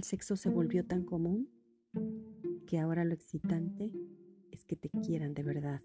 el sexo se volvió tan mm. común que ahora lo excitante es que te quieran de verdad.